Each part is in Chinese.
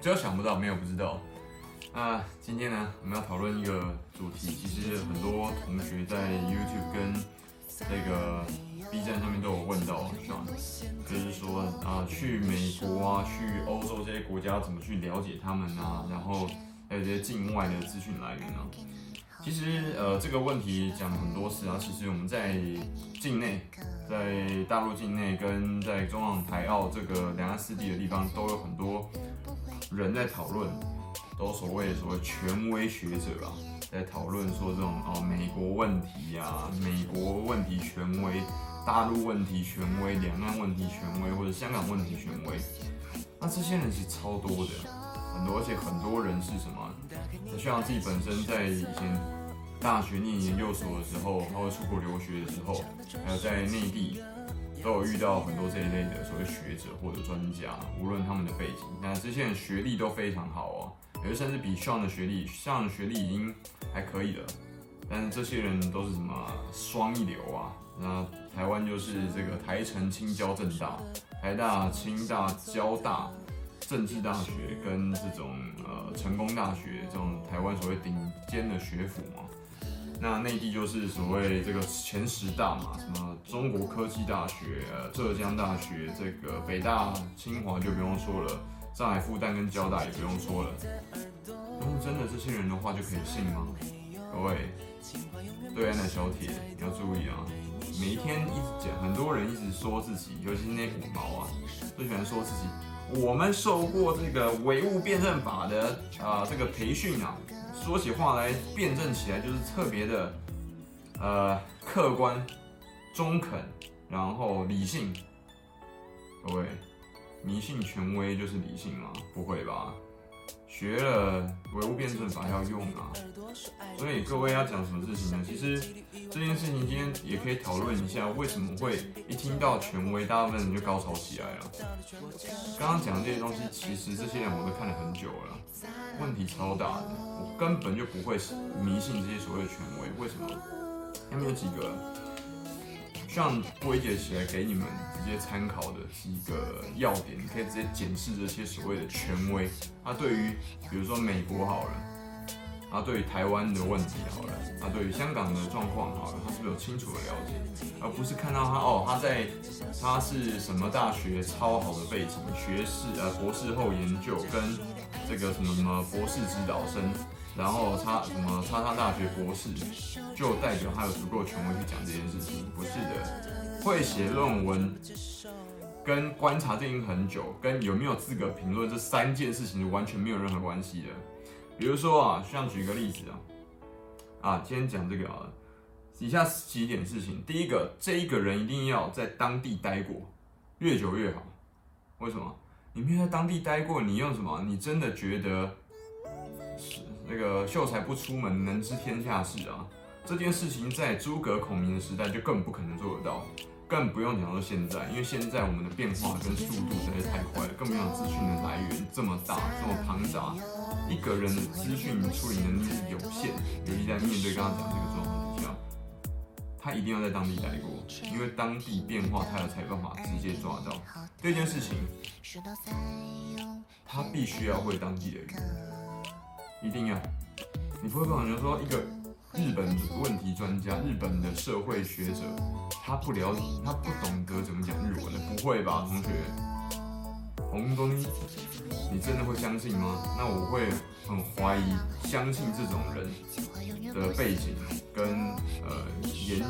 只有想不到，没有不知道。那今天呢，我们要讨论一个主题，其实很多同学在 YouTube 跟这个 B 站上面都有问到，是吧？就是说啊，去美国啊，去欧洲这些国家怎么去了解他们啊？然后还有这些境外的资讯来源啊。其实呃，这个问题讲了很多次啊。其实我们在境内，在大陆境内跟在中港台澳这个两岸四地的地方，都有很多人在讨论，都所谓所谓权威学者啊，在讨论说这种哦，美国问题啊，美国问题权威，大陆问题权威，两岸问题权威，或者香港问题权威。那这些人是超多的，很多，而且很多人是什么？像自己本身在以前大学念研究所的时候，或者出国留学的时候，还有在内地，都有遇到很多这一类的所谓学者或者专家，无论他们的背景，那这些人学历都非常好哦，有的甚至比 Sean 的学历，Sean 的学历已经还可以了，但是这些人都是什么双一流啊？那台湾就是这个台城、清交、政大、台大、清大、交大。政治大学跟这种呃成功大学这种台湾所谓顶尖的学府嘛，那内地就是所谓这个前十大嘛，什么中国科技大学、浙江大学、这个北大、清华就不用说了，上海复旦跟交大也不用说了。那么真的这些人的话就可以信吗？各位，对岸的小铁你要注意啊，每一天一直讲，很多人一直说自己，尤其是那五毛啊，最喜欢说自己。我们受过这个唯物辩证法的啊、呃、这个培训啊，说起话来辩证起来就是特别的呃客观、中肯，然后理性。各位，迷信权威就是理性吗？不会吧？学了唯物辩证法要用啊，所以各位要讲什么事情呢？其实这件事情今天也可以讨论一下，为什么会一听到权威，大部分人就高潮起来了。刚刚讲的这些东西，其实这些人我都看了很久了，问题超大的，我根本就不会迷信这些所谓的权威。为什么？他们有几个。像归结起来给你们直接参考的几个要点，你可以直接检视这些所谓的权威。他对于比如说美国好了，他对于台湾的问题好了，他对于香港的状况好了，他是不是有清楚的了解？而不是看到他哦，他在他是什么大学超好的背景，学士呃博士后研究跟这个什么什么博士指导生。然后他什么叉叉大学博士，就代表他有足够权威去讲这件事情？不是的，会写论文，跟观察电影很久，跟有没有资格评论这三件事情是完全没有任何关系的。比如说啊，像举个例子啊，啊，今天讲这个啊，以下几点事情，第一个，这一个人一定要在当地待过，越久越好。为什么？你没有在当地待过，你用什么？你真的觉得是？那个秀才不出门，能知天下事啊！这件事情在诸葛孔明的时代就更不可能做得到，更不用讲到现在，因为现在我们的变化跟速度实在是太快了，更不用讲资讯的来源这么大、这么庞杂，一个人的资讯处理能力有限，尤其在面对刚刚讲这个状况之下，他一定要在当地待过，因为当地变化他有才办法直接抓到。这件事情，他必须要会当地的语言。一定要，你不会跟我讲说一个日本问题专家、日本的社会学者，他不了解，他不懂得怎么讲日文的，不会吧，同学？红东，你真的会相信吗？那我会很怀疑，相信这种人的背景跟呃言语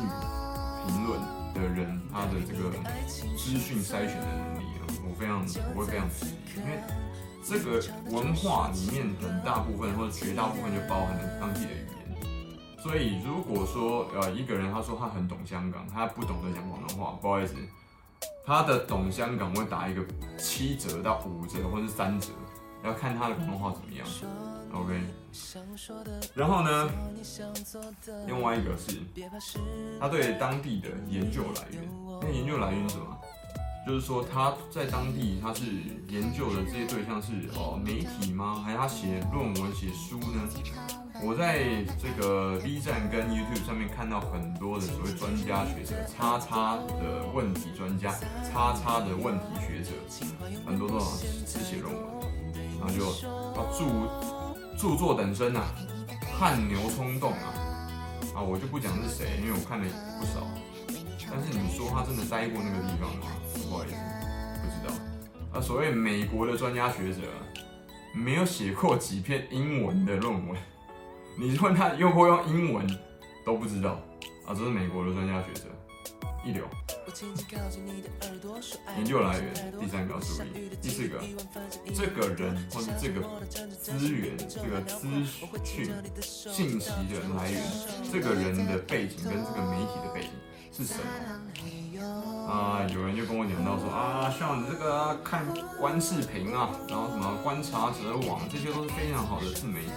评论的人，他的这个资讯筛选的能力啊，我非常，我会非常质疑，因为。这个文化里面很大部分或者绝大部分就包含了当地的语言，所以如果说呃一个人他说他很懂香港，他不懂得讲广东话，不好意思，他的懂香港会打一个七折到五折或者是三折，要看他的广东话怎么样。OK，然后呢，另外一个是他对当地的研究来源，那研究来源是什么？就是说他在当地他是研究的这些对象是哦媒体吗？还是他写论文写书呢？我在这个 B 站跟 YouTube 上面看到很多的所谓专家学者，叉叉的问题专家，叉叉的问题学者，很多都是写论文。然后就啊著著作等身啊，汗牛充栋啊，啊我就不讲是谁，因为我看了不少，但是你说他真的待过那个地方吗？不好意思，不知道。啊，所谓美国的专家学者，没有写过几篇英文的论文，你问他用不用英文都不知道啊，这是美国的专家学者，一流。研究来源，第三个要注意，第四个，这个人或者这个资源、这个资讯、信息的来源，这个人的背景跟这个媒体的背景是什么？啊，有人就跟我讲到说啊，像你这个、啊、看观视频啊，然后什么观察者网，这些都是非常好的自媒体。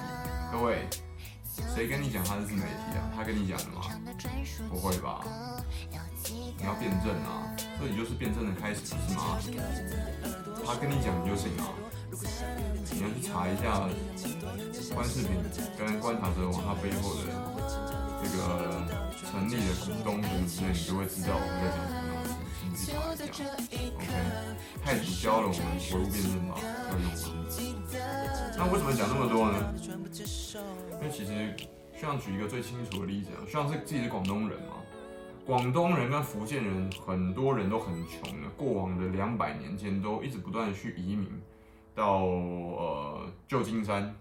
各位，谁跟你讲他是自媒体啊？他跟你讲的吗？不会吧？你要辩证啊，这里就是辩证的开始，不是吗？他跟你讲你就信啊，你要去查一下观视频跟观察者网它背后的这个成立的股东什么之类，你就会知道我们在讲什么东西。你去查一下，OK？太祖教了我们唯物辩证法要用吗？那为什么讲那么多呢？因为其实像举一个最清楚的例子啊，像是自己是广东人嘛。广东人跟福建人，很多人都很穷的。过往的两百年间，都一直不断的去移民到呃旧金山，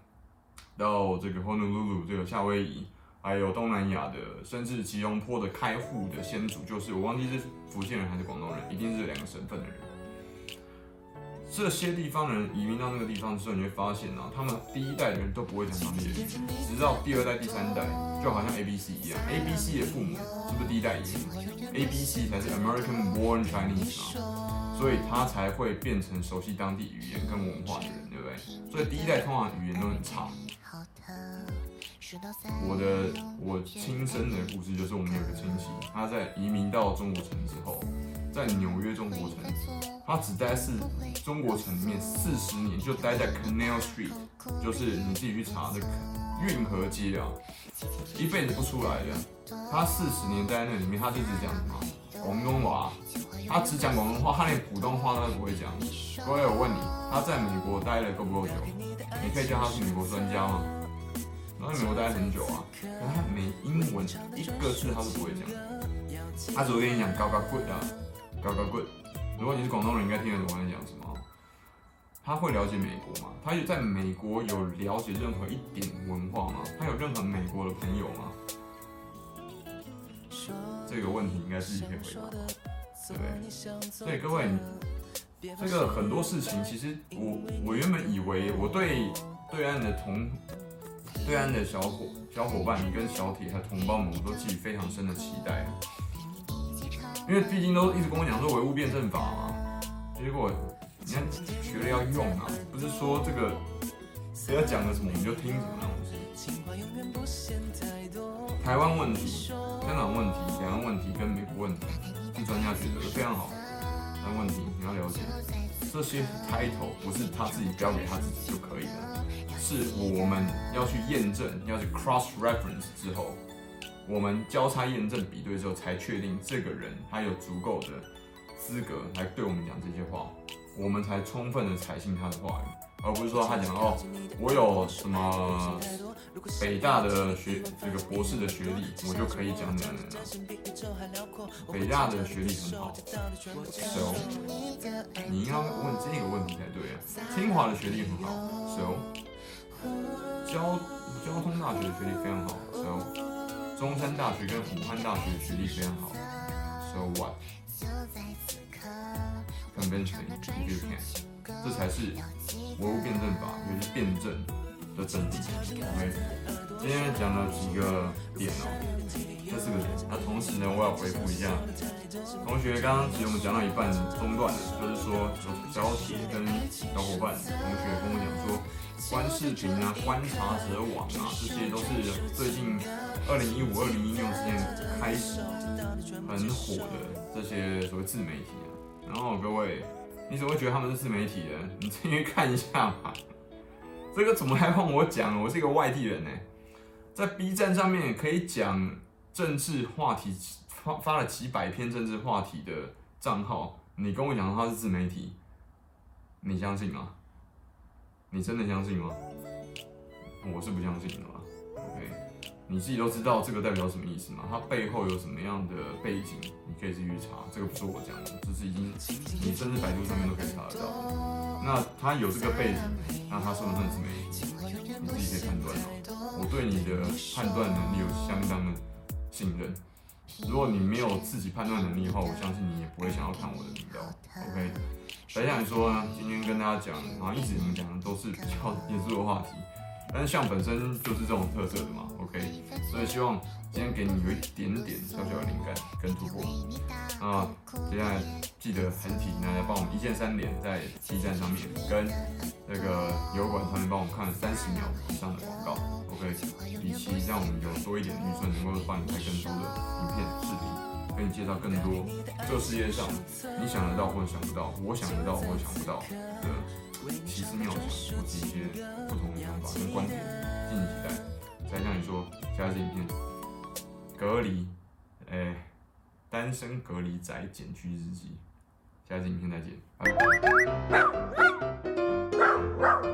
到这个 Honolulu 这个夏威夷，还有东南亚的，甚至吉隆坡的开户的先祖，就是我忘记是福建人还是广东人，一定是两个省份的人。这些地方的人移民到那个地方之后，你会发现啊，他们第一代的人都不会讲当地的语言，直到第二代、第三代，就好像 A B C 一样，A B C 的父母是不是第一代移民？A B C 才是 American Born Chinese 啊，所以他才会变成熟悉当地语言跟文化的人，对不对？所以第一代通常语言都很差。我的我亲身的故事就是，我们有个亲戚，他在移民到中国城之后。在纽约中国城，他只待是中国城里面四十年，就待在 Canal Street，就是你自己去查这个运河街啊，一辈子不出来的。他四十年待在那里面，他就只讲什么广东话，他只讲广东话，他连普通话他都不会讲。各位，我问你，他在美国待了够不够久？你可以叫他是美国专家吗？他在美国待很久啊，可他没英文一个字他都不会讲，他只会跟你讲高高贵啊。高高贵，如果你是广东人，应该听得懂我在讲什么。他会了解美国吗？他有在美国有了解任何一点文化吗？他有任何美国的朋友吗？这个问题应该自己可以回答，对不对？所以各位，这个很多事情，其实我我原本以为我对对岸的同对岸的小伙小伙伴，跟小铁和同胞们，我都寄予非常深的期待。因为毕竟都一直跟我讲说唯物辩证法嘛，结果你看学了要用啊，不是说这个谁要讲的什么你就听什么那种。台湾问题、香港问题、两岸问题跟美国问题，是专家觉得非常好。但问题你要了解，这些 title 不是他自己标给他自己就可以了，是我们要去验证，要去 cross reference 之后。我们交叉验证比对之后，才确定这个人他有足够的资格来对我们讲这些话，我们才充分的采信他的话语，而不是说他讲哦，我有什么北大的学这个博士的学历，我就可以讲男人了。北大的学历很好，so 你应该问这个问题才对啊。清华的学历很好，so 交交通大学的学历非常好，so 中山大学跟武汉大学的学历非常好，So what? Convince me if you can，这才是唯物辩证法，也就是辩证的真谛。OK，今天讲了几个点哦，这四个点。那同时呢，我要回复一下同学，刚刚其实我们讲到一半中断了，就是说小铁跟小伙伴同学跟我讲说。观视频啊，观察者网啊，这些都是最近二零一五、二零一六年开始很火的这些所谓自媒体啊。然后各位，你怎么会觉得他们是自媒体的？你进去看一下嘛。这个怎么还换我讲？我是一个外地人呢，在 B 站上面可以讲政治话题，发发了几百篇政治话题的账号，你跟我讲他是自媒体，你相信吗？你真的相信吗？我是不相信的嘛。OK，你自己都知道这个代表什么意思吗？它背后有什么样的背景？你可以自己查，这个不是我讲的，这是已经你甚至百度上面都可以查得到。那他有这个背景，那他算不算是媒体？你自己可以判断哦。我对你的判断能力有相当的信任。如果你没有自己判断能力的话，我相信你也不会想要看我的频道。OK，白想说呢，今天跟大家讲，然后一直你们讲的都是比较严肃的话题，但是像本身就是这种特色的嘛。OK，所以希望今天给你有一点点小小的灵感跟突破。啊，接下来记得很提醒大家帮我们一键三连在 B 站上面跟那个油管上面帮我们看三十秒以上的广告。OK，以期让我们有多一点预算，能够帮你拍更多的影片、视频，给你介绍更多这个世界上你想得到或者想不到，我想得到或者想不到的奇思妙想，或者一些不同的想法跟观点，敬请期待。再像你说，下次影片隔离，哎、单身隔离宅减去日记，下次影片再见，拜拜。